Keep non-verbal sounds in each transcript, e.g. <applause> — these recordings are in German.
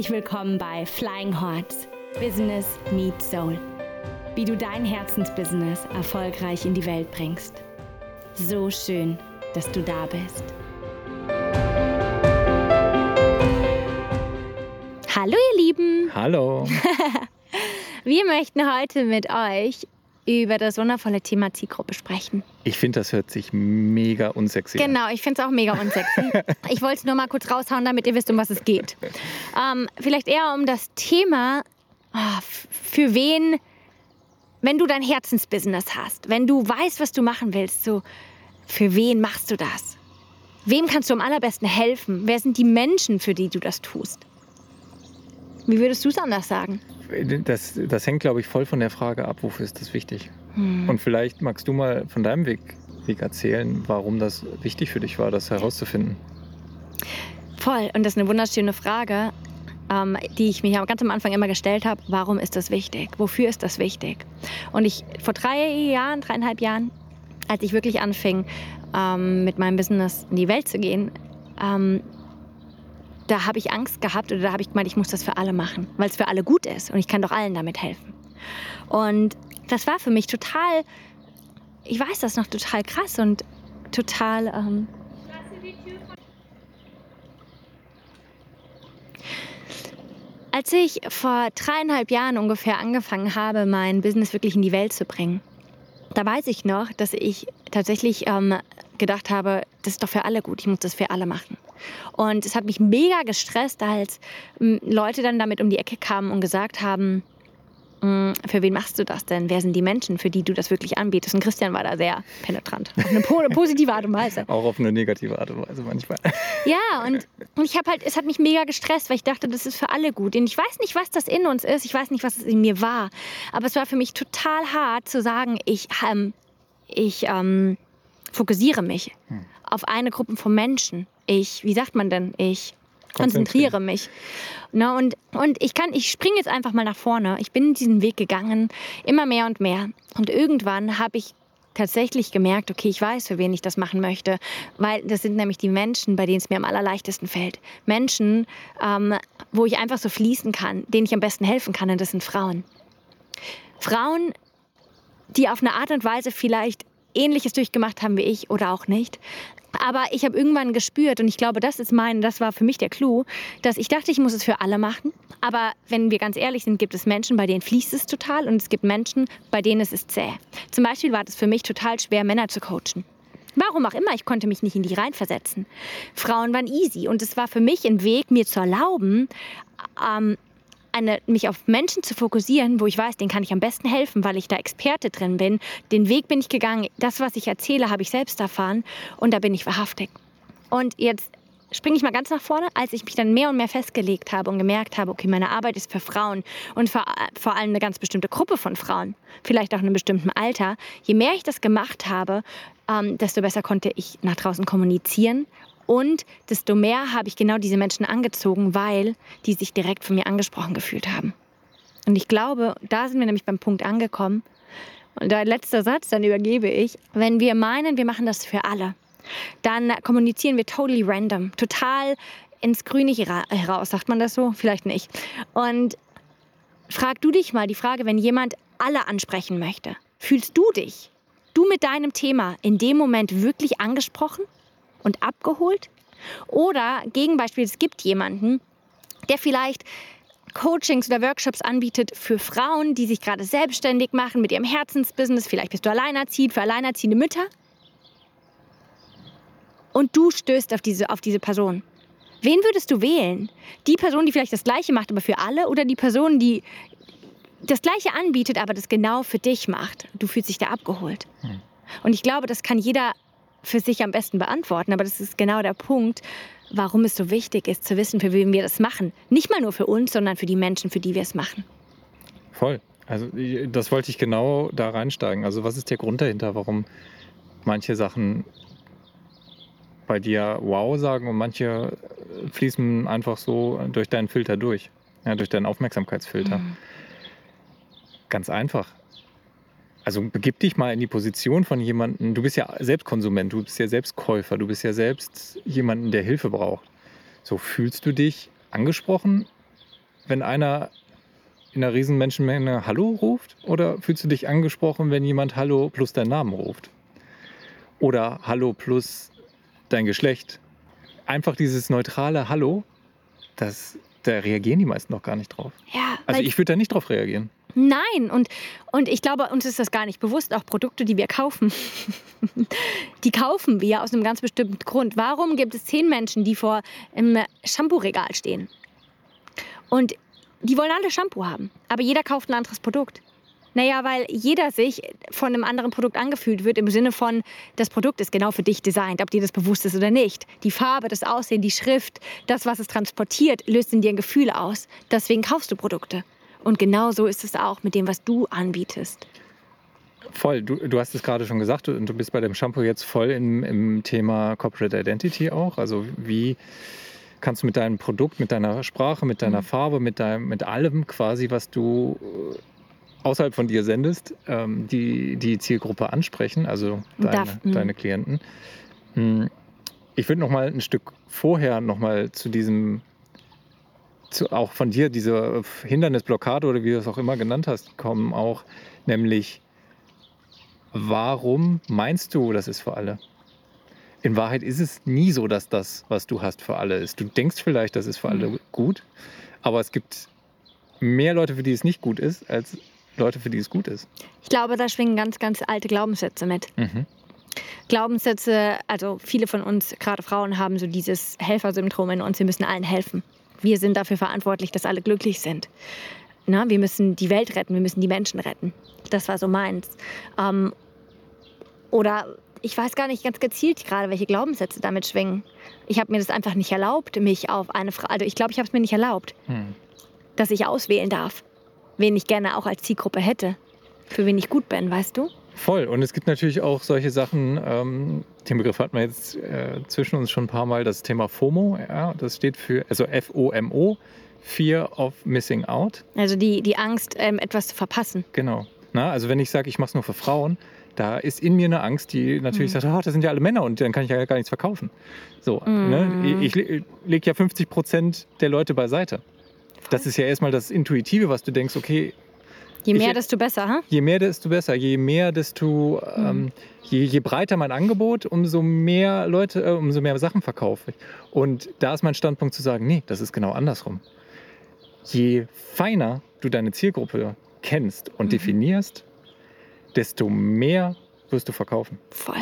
Herzlich willkommen bei Flying Hearts Business Meets Soul. Wie du dein Herzensbusiness erfolgreich in die Welt bringst. So schön, dass du da bist. Hallo ihr Lieben. Hallo. <laughs> <laughs> Wir möchten heute mit euch über das wundervolle Thema Zielgruppe sprechen. Ich finde, das hört sich mega unsexy an. Genau, ich finde es auch mega unsexy. <laughs> ich wollte es nur mal kurz raushauen, damit ihr wisst, um was es geht. Ähm, vielleicht eher um das Thema, oh, für wen, wenn du dein Herzensbusiness hast, wenn du weißt, was du machen willst, so, für wen machst du das? Wem kannst du am allerbesten helfen? Wer sind die Menschen, für die du das tust? Wie würdest du es anders sagen? Das, das hängt, glaube ich, voll von der Frage ab, wofür ist das wichtig? Hm. Und vielleicht magst du mal von deinem Weg, Weg erzählen, warum das wichtig für dich war, das herauszufinden. Voll. Und das ist eine wunderschöne Frage, ähm, die ich mir ganz am Anfang immer gestellt habe. Warum ist das wichtig? Wofür ist das wichtig? Und ich vor drei Jahren, dreieinhalb Jahren, als ich wirklich anfing, ähm, mit meinem Business in die Welt zu gehen, ähm, da habe ich Angst gehabt oder da habe ich gemeint, ich muss das für alle machen, weil es für alle gut ist und ich kann doch allen damit helfen. Und das war für mich total, ich weiß das noch, total krass und total... Ähm, Als ich vor dreieinhalb Jahren ungefähr angefangen habe, mein Business wirklich in die Welt zu bringen, da weiß ich noch, dass ich tatsächlich ähm, gedacht habe, das ist doch für alle gut, ich muss das für alle machen. Und es hat mich mega gestresst, als hm, Leute dann damit um die Ecke kamen und gesagt haben, hm, für wen machst du das denn? Wer sind die Menschen, für die du das wirklich anbietest? Und Christian war da sehr penetrant. Auf eine <laughs> positive Art und Weise. Auch auf eine negative Art und Weise manchmal. Ja, und, und ich habe halt, es hat mich mega gestresst, weil ich dachte, das ist für alle gut. Und ich weiß nicht, was das in uns ist. Ich weiß nicht, was es in mir war. Aber es war für mich total hart zu sagen, ich, ähm, ich ähm, fokussiere mich hm. auf eine Gruppe von Menschen. Ich, wie sagt man denn? Ich konzentriere mich. Na, und, und ich kann, ich springe jetzt einfach mal nach vorne. Ich bin diesen Weg gegangen, immer mehr und mehr. Und irgendwann habe ich tatsächlich gemerkt, okay, ich weiß, für wen ich das machen möchte, weil das sind nämlich die Menschen, bei denen es mir am allerleichtesten fällt. Menschen, ähm, wo ich einfach so fließen kann, denen ich am besten helfen kann, und das sind Frauen. Frauen, die auf eine Art und Weise vielleicht Ähnliches durchgemacht haben wie ich oder auch nicht, aber ich habe irgendwann gespürt, und ich glaube, das ist mein, das war für mich der Clou, dass ich dachte, ich muss es für alle machen. Aber wenn wir ganz ehrlich sind, gibt es Menschen, bei denen fließt es total und es gibt Menschen, bei denen es ist zäh. Zum Beispiel war es für mich total schwer, Männer zu coachen. Warum auch immer, ich konnte mich nicht in die reinversetzen. Frauen waren easy und es war für mich ein Weg, mir zu erlauben, ähm, eine, mich auf Menschen zu fokussieren, wo ich weiß, denen kann ich am besten helfen, weil ich da Experte drin bin. Den Weg bin ich gegangen. Das, was ich erzähle, habe ich selbst erfahren und da bin ich wahrhaftig. Und jetzt springe ich mal ganz nach vorne, als ich mich dann mehr und mehr festgelegt habe und gemerkt habe, okay, meine Arbeit ist für Frauen und vor, vor allem eine ganz bestimmte Gruppe von Frauen, vielleicht auch in einem bestimmten Alter. Je mehr ich das gemacht habe, ähm, desto besser konnte ich nach draußen kommunizieren und desto mehr habe ich genau diese Menschen angezogen, weil die sich direkt von mir angesprochen gefühlt haben. Und ich glaube, da sind wir nämlich beim Punkt angekommen. Und der letzte Satz, dann übergebe ich. Wenn wir meinen, wir machen das für alle, dann kommunizieren wir totally random, total ins Grüne heraus, sagt man das so? Vielleicht nicht. Und frag du dich mal die Frage, wenn jemand alle ansprechen möchte, fühlst du dich, du mit deinem Thema in dem Moment wirklich angesprochen? Und abgeholt. Oder Gegenbeispiel, es gibt jemanden, der vielleicht Coachings oder Workshops anbietet für Frauen, die sich gerade selbstständig machen mit ihrem Herzensbusiness. Vielleicht bist du alleinerziehend für alleinerziehende Mütter. Und du stößt auf diese, auf diese Person. Wen würdest du wählen? Die Person, die vielleicht das Gleiche macht, aber für alle? Oder die Person, die das Gleiche anbietet, aber das genau für dich macht? Du fühlst dich da abgeholt. Hm. Und ich glaube, das kann jeder für sich am besten beantworten. Aber das ist genau der Punkt, warum es so wichtig ist, zu wissen, für wen wir das machen. Nicht mal nur für uns, sondern für die Menschen, für die wir es machen. Voll. Also das wollte ich genau da reinsteigen. Also was ist der Grund dahinter, warum manche Sachen bei dir wow sagen und manche fließen einfach so durch deinen Filter durch, ja, durch deinen Aufmerksamkeitsfilter. Mhm. Ganz einfach. Also begib dich mal in die Position von jemandem, du bist ja selbst Konsument, du bist ja selbst Käufer, du bist ja selbst jemanden, der Hilfe braucht. So fühlst du dich angesprochen wenn einer in einer riesen Menschenmenge Hallo ruft? Oder fühlst du dich angesprochen, wenn jemand Hallo plus deinen Namen ruft? Oder Hallo plus dein Geschlecht? Einfach dieses neutrale Hallo, das, da reagieren die meisten noch gar nicht drauf. Ja, Also ich würde da nicht drauf reagieren. Nein, und, und ich glaube, uns ist das gar nicht bewusst, auch Produkte, die wir kaufen. <laughs> die kaufen wir aus einem ganz bestimmten Grund. Warum gibt es zehn Menschen, die vor im Shampoo-Regal stehen? Und die wollen alle Shampoo haben, aber jeder kauft ein anderes Produkt. Naja, weil jeder sich von einem anderen Produkt angefühlt wird, im Sinne von, das Produkt ist genau für dich designt, ob dir das bewusst ist oder nicht. Die Farbe, das Aussehen, die Schrift, das, was es transportiert, löst in dir ein Gefühl aus. Deswegen kaufst du Produkte. Und genau so ist es auch mit dem, was du anbietest. Voll, du, du hast es gerade schon gesagt und du bist bei dem Shampoo jetzt voll im, im Thema Corporate Identity auch. Also wie kannst du mit deinem Produkt, mit deiner Sprache, mit deiner Mhm. Farbe, mit, deinem, mit allem quasi, was du äh, außerhalb von dir sendest, ähm, die, die Zielgruppe ansprechen, also deine, Darf- mhm. deine Klienten. Hm, Ich würde noch mal ein Stück vorher noch mal zu diesem zu, auch von dir diese Hindernisblockade oder wie du es auch immer genannt hast, kommen auch, nämlich warum meinst du, das ist für alle? In Wahrheit ist es nie so, dass das, was du hast, für alle ist. Du denkst vielleicht, das ist für alle Mhm. gut, aber es gibt mehr Leute, für die es nicht gut ist, als Leute, für die es gut ist. Ich glaube, da schwingen ganz, ganz alte Glaubenssätze mit. Mhm. Glaubenssätze, also viele von uns, gerade Frauen, haben so dieses Helfersyndrom in uns, wir müssen allen helfen. Wir sind dafür verantwortlich, dass alle glücklich sind. Na, wir müssen die Welt retten, wir müssen die Menschen retten. Das war so meins. Ähm, oder ich weiß gar nicht ganz gezielt gerade, welche Glaubenssätze damit schwingen. Ich habe mir das einfach nicht erlaubt, mich auf eine Frage, also ich glaube, ich habe es mir nicht erlaubt, Hm. dass ich auswählen darf, wen ich gerne auch als Zielgruppe hätte, für wen ich gut bin, weißt du? Voll. Und es gibt natürlich auch solche Sachen, ähm, den Begriff hat man jetzt äh, zwischen uns schon ein paar Mal, das Thema FOMO. Ja, das steht für, also F-O-M-O, Fear of Missing Out. Also die, die Angst, ähm, etwas zu verpassen. Genau. Na, also wenn ich sage, ich mache es nur für Frauen, da ist in mir eine Angst, die natürlich Mhm. sagt, ah, das sind ja alle Männer und dann kann ich ja gar nichts verkaufen. So, Mhm. ne? ich, ich lege ja 50 Prozent der Leute beiseite. Das ist ja erstmal das Intuitive, was du denkst, okay, Je mehr, Ich- desto besser, ha? je mehr, desto besser. Je mehr, desto, ähm, je, je breiter mein Angebot, umso mehr Leute, äh, umso mehr Sachen verkaufe ich. Und da ist mein Standpunkt zu sagen, nee, das ist genau andersrum. Je feiner du deine Zielgruppe kennst und Mhm. definierst, desto mehr wirst du verkaufen. Voll.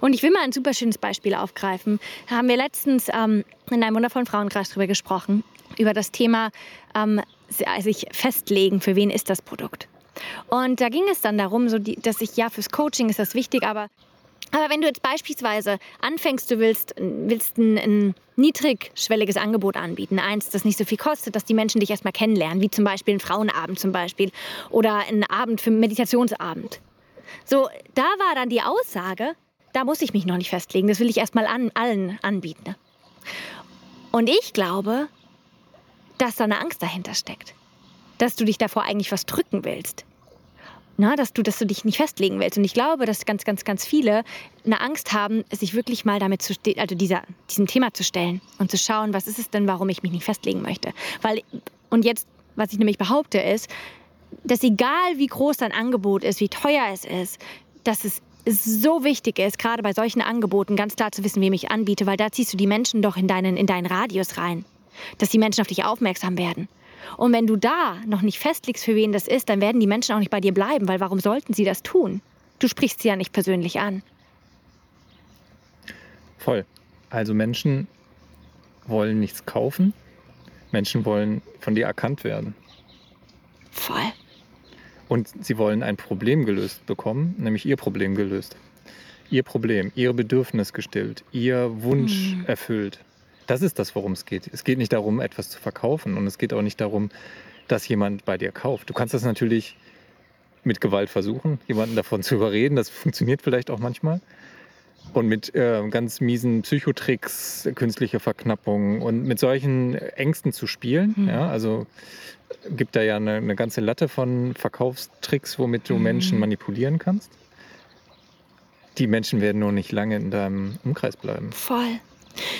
Und ich will mal ein super schönes Beispiel aufgreifen. Da haben wir letztens ähm, in einem wundervollen Frauenkreis drüber gesprochen, über das Thema ähm, sich festlegen, für wen ist das Produkt. Und da ging es dann darum, so die, dass ich, ja, fürs Coaching ist das wichtig, aber, aber wenn du jetzt beispielsweise anfängst, du willst, willst ein, ein niedrigschwelliges Angebot anbieten, eins, das nicht so viel kostet, dass die Menschen dich erstmal kennenlernen, wie zum Beispiel ein Frauenabend zum Beispiel oder ein Abend für einen Meditationsabend. So, da war dann die Aussage, da muss ich mich noch nicht festlegen, das will ich erstmal an, allen anbieten. Und ich glaube, dass da eine Angst dahinter steckt. Dass du dich davor eigentlich was drücken willst. Na, dass, du, dass du dich nicht festlegen willst. Und ich glaube, dass ganz, ganz, ganz viele eine Angst haben, sich wirklich mal damit zu also dieser, diesem Thema zu stellen und zu schauen, was ist es denn, warum ich mich nicht festlegen möchte. Weil, und jetzt, was ich nämlich behaupte, ist, dass egal wie groß dein Angebot ist, wie teuer es ist, dass es so wichtig ist, gerade bei solchen Angeboten ganz klar zu wissen, wem ich anbiete, weil da ziehst du die Menschen doch in deinen, in deinen Radius rein, dass die Menschen auf dich aufmerksam werden. Und wenn du da noch nicht festlegst, für wen das ist, dann werden die Menschen auch nicht bei dir bleiben, weil warum sollten sie das tun? Du sprichst sie ja nicht persönlich an. Voll. Also Menschen wollen nichts kaufen. Menschen wollen von dir erkannt werden. Voll. Und sie wollen ein Problem gelöst bekommen, nämlich ihr Problem gelöst. Ihr Problem, ihr Bedürfnis gestillt, ihr Wunsch Mhm. erfüllt. Das ist das, worum es geht. Es geht nicht darum, etwas zu verkaufen und es geht auch nicht darum, dass jemand bei dir kauft. Du kannst das natürlich mit Gewalt versuchen, jemanden davon <laughs> zu überreden. Das funktioniert vielleicht auch manchmal. Und mit äh, ganz miesen Psychotricks, künstliche Verknappung und mit solchen Ängsten zu spielen. Mhm. Ja, also gibt da ja eine, eine ganze Latte von Verkaufstricks, womit du Mhm. Menschen manipulieren kannst. Die Menschen werden nur nicht lange in deinem Umkreis bleiben. Voll.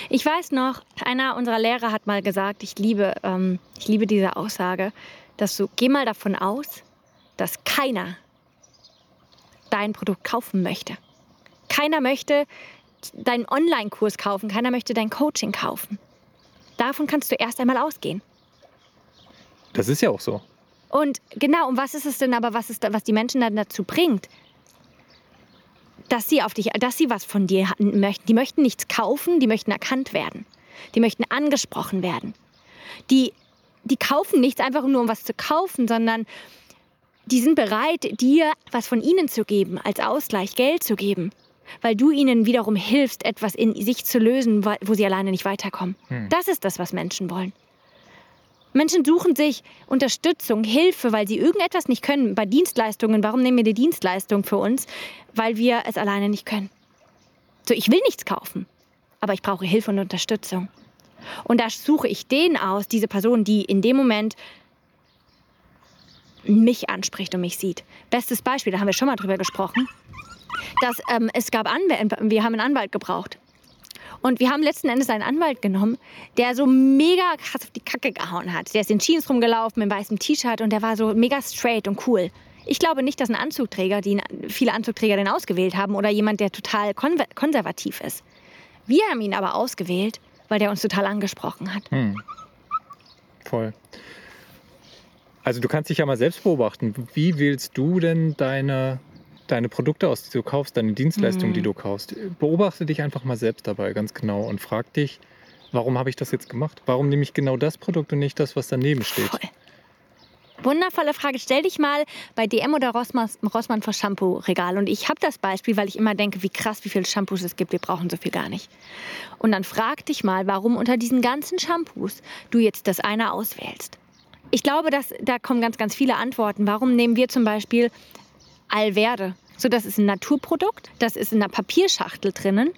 Ich weiß noch, einer unserer Lehrer hat mal gesagt, ich liebe, ähm, ich liebe diese Aussage, dass du, geh mal davon aus, dass keiner dein Produkt kaufen möchte. Keiner möchte deinen Online-Kurs kaufen, keiner möchte dein Coaching kaufen. Davon kannst du erst einmal ausgehen. Das ist ja auch so. Und genau, und was ist es denn aber, was, ist, was die Menschen dann dazu bringt? Dass sie auf dich, dass sie was von dir möchten. Die möchten nichts kaufen, die möchten erkannt werden. Die möchten angesprochen werden. Die, die kaufen nichts einfach nur, um was zu kaufen, sondern die sind bereit, dir was von ihnen zu geben, als Ausgleich Geld zu geben. Weil du ihnen wiederum hilfst, etwas in sich zu lösen, wo sie alleine nicht weiterkommen. Hm. Das ist das, was Menschen wollen. Menschen suchen sich Unterstützung, Hilfe, weil sie irgendetwas nicht können. Bei Dienstleistungen, warum nehmen wir die Dienstleistung für uns? Weil wir es alleine nicht können. So, ich will nichts kaufen, aber ich brauche Hilfe und Unterstützung. Und da suche ich den aus, diese Person, die in dem Moment mich anspricht und mich sieht. Bestes Beispiel, da haben wir schon mal drüber gesprochen, dass ähm, es gab Anwälte, wir haben einen Anwalt gebraucht. Und wir haben letzten Endes einen Anwalt genommen, der so mega krass auf die Kacke gehauen hat. Der ist in Jeans rumgelaufen, mit weißem T-Shirt und der war so mega straight und cool. Ich glaube nicht, dass ein Anzugträger, die viele Anzugträger den ausgewählt haben oder jemand, der total konservativ ist. Wir haben ihn aber ausgewählt, weil der uns total angesprochen hat. Hm. Voll. Also du kannst dich ja mal selbst beobachten. Wie wählst du denn deine deine Produkte aus, die du kaufst, deine Dienstleistungen, mhm. die du kaufst. Beobachte dich einfach mal selbst dabei ganz genau und frag dich, warum habe ich das jetzt gemacht? Warum nehme ich genau das Produkt und nicht das, was daneben steht? Voll. Wundervolle Frage. Stell dich mal bei DM oder Rossmann, Rossmann vor Shampoo-Regal. Und ich habe das Beispiel, weil ich immer denke, wie krass, wie viele Shampoos es gibt. Wir brauchen so viel gar nicht. Und dann frag dich mal, warum unter diesen ganzen Shampoos du jetzt das eine auswählst. Ich glaube, dass, da kommen ganz, ganz viele Antworten. Warum nehmen wir zum Beispiel Alverde. So, das ist ein Naturprodukt, das ist in einer Papierschachtel drinnen.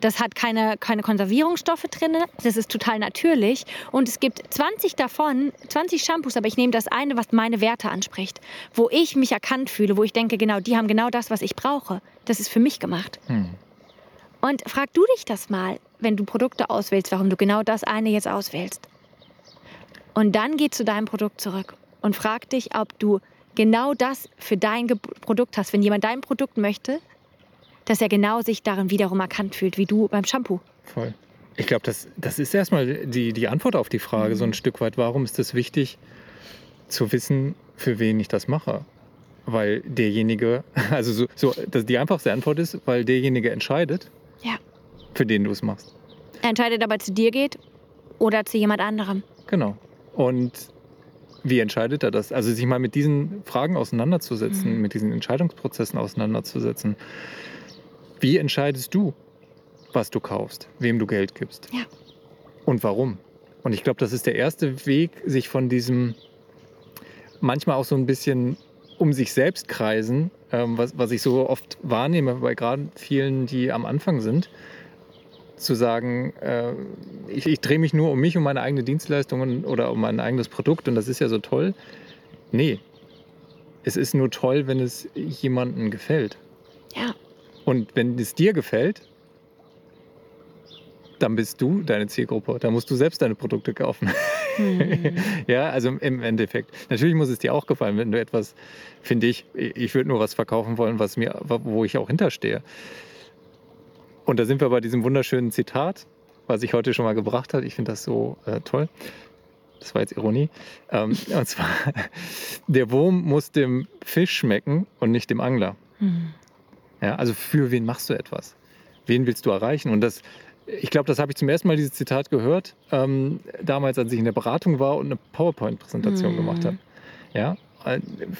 Das hat keine, keine Konservierungsstoffe drin. Das ist total natürlich. Und es gibt 20 davon, 20 Shampoos, aber ich nehme das eine, was meine Werte anspricht. Wo ich mich erkannt fühle, wo ich denke, genau, die haben genau das, was ich brauche. Das ist für mich gemacht. Hm. Und frag du dich das mal, wenn du Produkte auswählst, warum du genau das eine jetzt auswählst. Und dann geh zu deinem Produkt zurück und frag dich, ob du genau das für dein Produkt hast. Wenn jemand dein Produkt möchte, dass er genau sich darin wiederum erkannt fühlt, wie du beim Shampoo. Voll. Ich glaube, das, das ist erstmal die, die Antwort auf die Frage, mhm. so ein Stück weit. Warum ist es wichtig zu wissen, für wen ich das mache? Weil derjenige, <laughs> also so, so die einfachste Antwort ist, weil derjenige entscheidet, ja. für den du es machst. Er entscheidet, ob er zu dir geht oder zu jemand anderem. Genau. Und wie entscheidet er das? Also sich mal mit diesen Fragen auseinanderzusetzen, mhm. mit diesen Entscheidungsprozessen auseinanderzusetzen. Wie entscheidest du, was du kaufst, wem du Geld gibst? Ja. Und warum? Und ich glaube, das ist der erste Weg, sich von diesem manchmal auch so ein bisschen um sich selbst kreisen, ähm, was, was ich so oft wahrnehme bei gerade vielen, die am Anfang sind, zu sagen, äh, ich, ich drehe mich nur um mich, um meine eigene Dienstleistung oder um mein eigenes Produkt und das ist ja so toll. Nee, es ist nur toll, wenn es jemandem gefällt. Ja. Und wenn es dir gefällt, dann bist du deine Zielgruppe. Da musst du selbst deine Produkte kaufen. Mhm. <laughs> ja, also im Endeffekt. Natürlich muss es dir auch gefallen, wenn du etwas, finde ich, ich würde nur was verkaufen wollen, was mir, wo ich auch hinterstehe. Und da sind wir bei diesem wunderschönen Zitat, was ich heute schon mal gebracht habe. Ich finde das so äh, toll. Das war jetzt Ironie. Ähm, <laughs> und zwar, der Wurm muss dem Fisch schmecken und nicht dem Angler. Mhm. Ja, also für wen machst du etwas? Wen willst du erreichen? Und das, ich glaube, das habe ich zum ersten Mal dieses Zitat gehört, ähm, damals, als ich in der Beratung war und eine PowerPoint-Präsentation mhm. gemacht habe. Ja,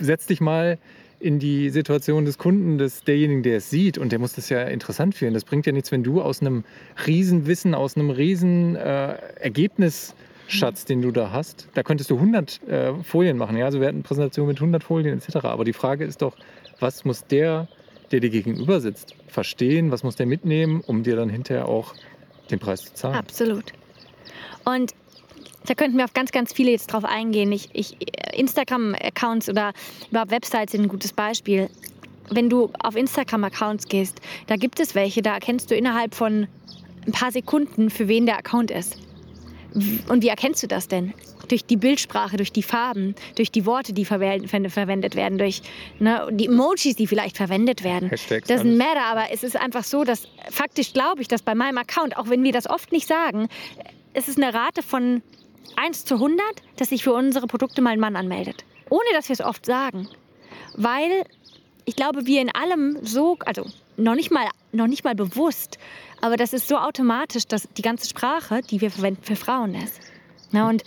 setz dich mal in die Situation des Kunden, des, derjenigen, der es sieht. Und der muss das ja interessant finden. Das bringt ja nichts, wenn du aus einem Riesenwissen, aus einem riesen äh, den du da hast, da könntest du 100 äh, Folien machen. Ja? Also wir hatten eine Präsentation mit 100 Folien etc. Aber die Frage ist doch, was muss der, der dir gegenüber sitzt, verstehen? Was muss der mitnehmen, um dir dann hinterher auch den Preis zu zahlen? Absolut. Und da könnten wir auf ganz, ganz viele jetzt drauf eingehen. Ich, ich, Instagram-Accounts oder überhaupt Websites sind ein gutes Beispiel. Wenn du auf Instagram-Accounts gehst, da gibt es welche, da erkennst du innerhalb von ein paar Sekunden, für wen der Account ist. Und wie erkennst du das denn? Durch die Bildsprache, durch die Farben, durch die Worte, die verwendet werden, durch ne, die Emojis, die vielleicht verwendet werden. Hashtags, Doesn't alles. matter, aber es ist einfach so, dass faktisch glaube ich, dass bei meinem Account, auch wenn wir das oft nicht sagen, es ist eine Rate von 1 zu 100, dass sich für unsere Produkte mal ein Mann anmeldet. Ohne dass wir es oft sagen. Weil ich glaube, wir in allem so, also noch nicht mal, noch nicht mal bewusst, aber das ist so automatisch, dass die ganze Sprache, die wir verwenden, für Frauen ist. Na, und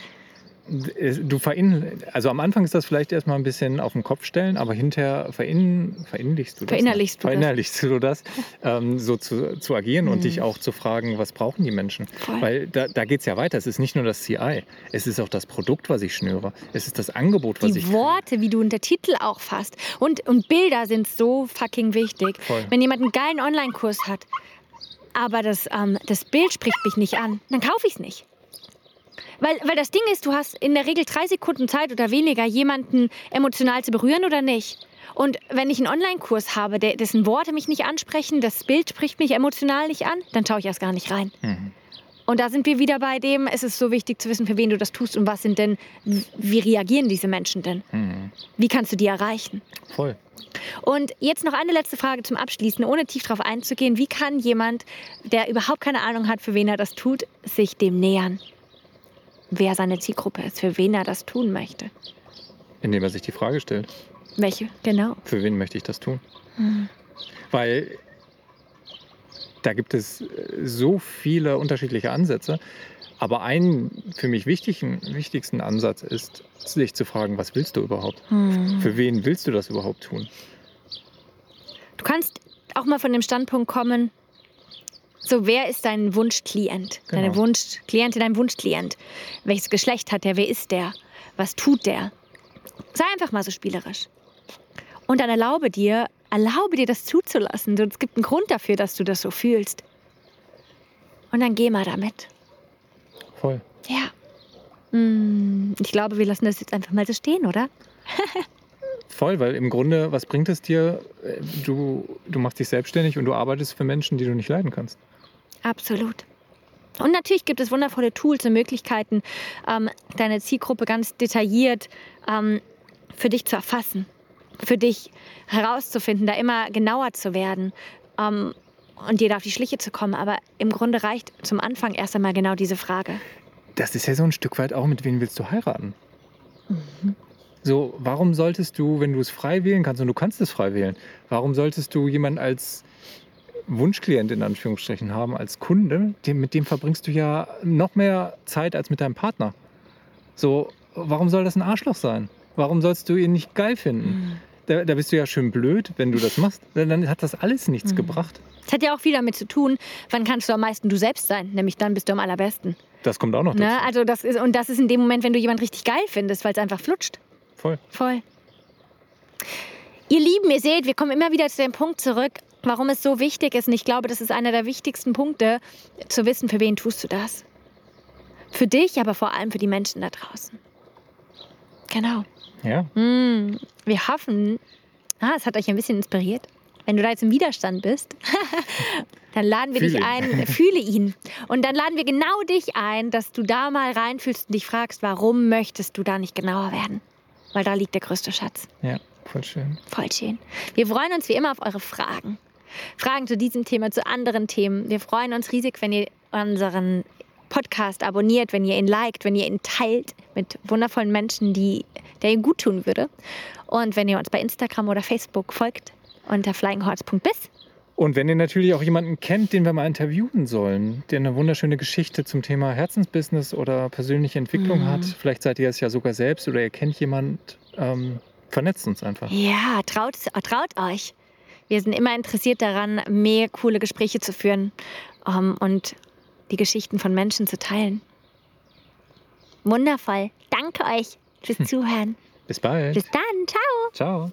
Du verin also am Anfang ist das vielleicht erstmal ein bisschen auf den Kopf stellen, aber hinterher verin verinnerlichst du das. Verinnerlichst du das. Verinnerlichst du das, <laughs> ähm, so zu, zu agieren und dich auch zu fragen, was brauchen die Menschen? Voll. Weil da, da geht es ja weiter. Es ist nicht nur das CI, es ist auch das Produkt, was ich schnüre. Es ist das Angebot, was ich die Worte, wie du unter Titel auch fasst. Und, und Bilder sind so fucking wichtig. Voll. Wenn jemand einen geilen Online-Kurs hat, aber das, ähm, das Bild spricht mich nicht an, dann kaufe ich es nicht. Weil, weil das Ding ist, du hast in der Regel drei Sekunden Zeit oder weniger, jemanden emotional zu berühren oder nicht. Und wenn ich einen Online-Kurs habe, der, dessen Worte mich nicht ansprechen, das Bild spricht mich emotional nicht an, dann schaue ich erst gar nicht rein. Mhm. Und da sind wir wieder bei dem, es ist so wichtig zu wissen, für wen du das tust und was sind denn, wie reagieren diese Menschen denn? Mhm. Wie kannst du die erreichen? Voll. Und jetzt noch eine letzte Frage zum Abschließen, ohne tief darauf einzugehen. Wie kann jemand, der überhaupt keine Ahnung hat, für wen er das tut, sich dem nähern? Wer seine Zielgruppe ist, für wen er das tun möchte. Indem er sich die Frage stellt, Welche? Genau. für wen möchte ich das tun? Mhm. Weil da gibt es äh, so viele unterschiedliche Ansätze. Aber ein für mich wichtigen, wichtigsten Ansatz ist, sich zu fragen, was willst du überhaupt? Hm. Für wen willst du das überhaupt tun? Du kannst auch mal von dem Standpunkt kommen, so wer ist dein Wunschklient? Deine Genau. Wunschklientin, dein Wunschklient. Welches Geschlecht hat der? Wer ist der? Was tut der? Sei einfach mal so spielerisch. Und dann erlaube dir, erlaube dir das zuzulassen. Es gibt einen Grund dafür, dass du das so fühlst. Und dann geh mal damit. Voll. Ja. Hm, Ich glaube, wir lassen das jetzt einfach mal so stehen, oder? <laughs> Voll, weil im Grunde, was bringt es dir? Äh, Du, du machst dich selbstständig und du arbeitest für Menschen, die du nicht leiden kannst. Absolut. Und natürlich gibt es wundervolle Tools und Möglichkeiten, ähm, deine Zielgruppe ganz detailliert ähm, für dich zu erfassen, für dich herauszufinden, da immer genauer zu werden ähm, und dir da auf die Schliche zu kommen. Aber im Grunde reicht zum Anfang erst einmal genau diese Frage. Das ist ja so ein Stück weit auch, mit wem willst du heiraten? So, warum solltest du, wenn du es frei wählen kannst, und du kannst es frei wählen, warum solltest du jemanden als Wunschklient in Anführungsstrichen haben, als Kunde, dem, mit dem verbringst du ja noch mehr Zeit als mit deinem Partner. So, warum soll das ein Arschloch sein? Warum sollst du ihn nicht geil finden? Da, da bist du ja schön blöd, wenn du das machst. Dann hat das alles nichts gebracht. Es hat ja auch viel damit zu tun, wann kannst du am meisten du selbst sein, nämlich dann bist du am allerbesten. Das kommt auch noch dazu. Ne? Also das ist, und das ist in dem Moment, wenn du jemanden richtig geil findest, weil es einfach flutscht. Voll. Voll. Ihr Lieben, ihr seht, wir kommen immer wieder zu dem Punkt zurück, warum es so wichtig ist. Und ich glaube, das ist einer der wichtigsten Punkte, zu wissen, für wen tust du das. Für dich, aber vor allem für die Menschen da draußen. Genau. Ja. Mm, wir hoffen, ah, es hat euch ein bisschen inspiriert. Wenn du da jetzt im Widerstand bist, <laughs> dann laden wir Fühle dich ein, <laughs> fühle ihn. Und dann laden wir genau dich ein, dass du da mal reinfühlst und dich fragst, warum möchtest du da nicht genauer werden? Weil da liegt der größte Schatz. Ja, voll schön. Voll schön. Wir freuen uns wie immer auf eure Fragen. Fragen zu diesem Thema, zu anderen Themen. Wir freuen uns riesig, wenn ihr unseren Podcast abonniert, wenn ihr ihn liked, wenn ihr ihn teilt mit wundervollen Menschen, die, der ihm gut tun würde. Und wenn ihr uns bei Instagram oder Facebook folgt unter flyinghorse.biz. Und wenn ihr natürlich auch jemanden kennt, den wir mal interviewen sollen, der eine wunderschöne Geschichte zum Thema Herzensbusiness oder persönliche Entwicklung Mhm. hat, vielleicht seid ihr es ja sogar selbst oder ihr kennt jemand, ähm, vernetzt uns einfach. Ja, traut, traut euch. Wir sind immer interessiert daran, mehr coole Gespräche zu führen ähm, und die Geschichten von Menschen zu teilen. Wundervoll. Danke euch fürs Zuhören. Bis bald. Bis dann. Ciao. Ciao.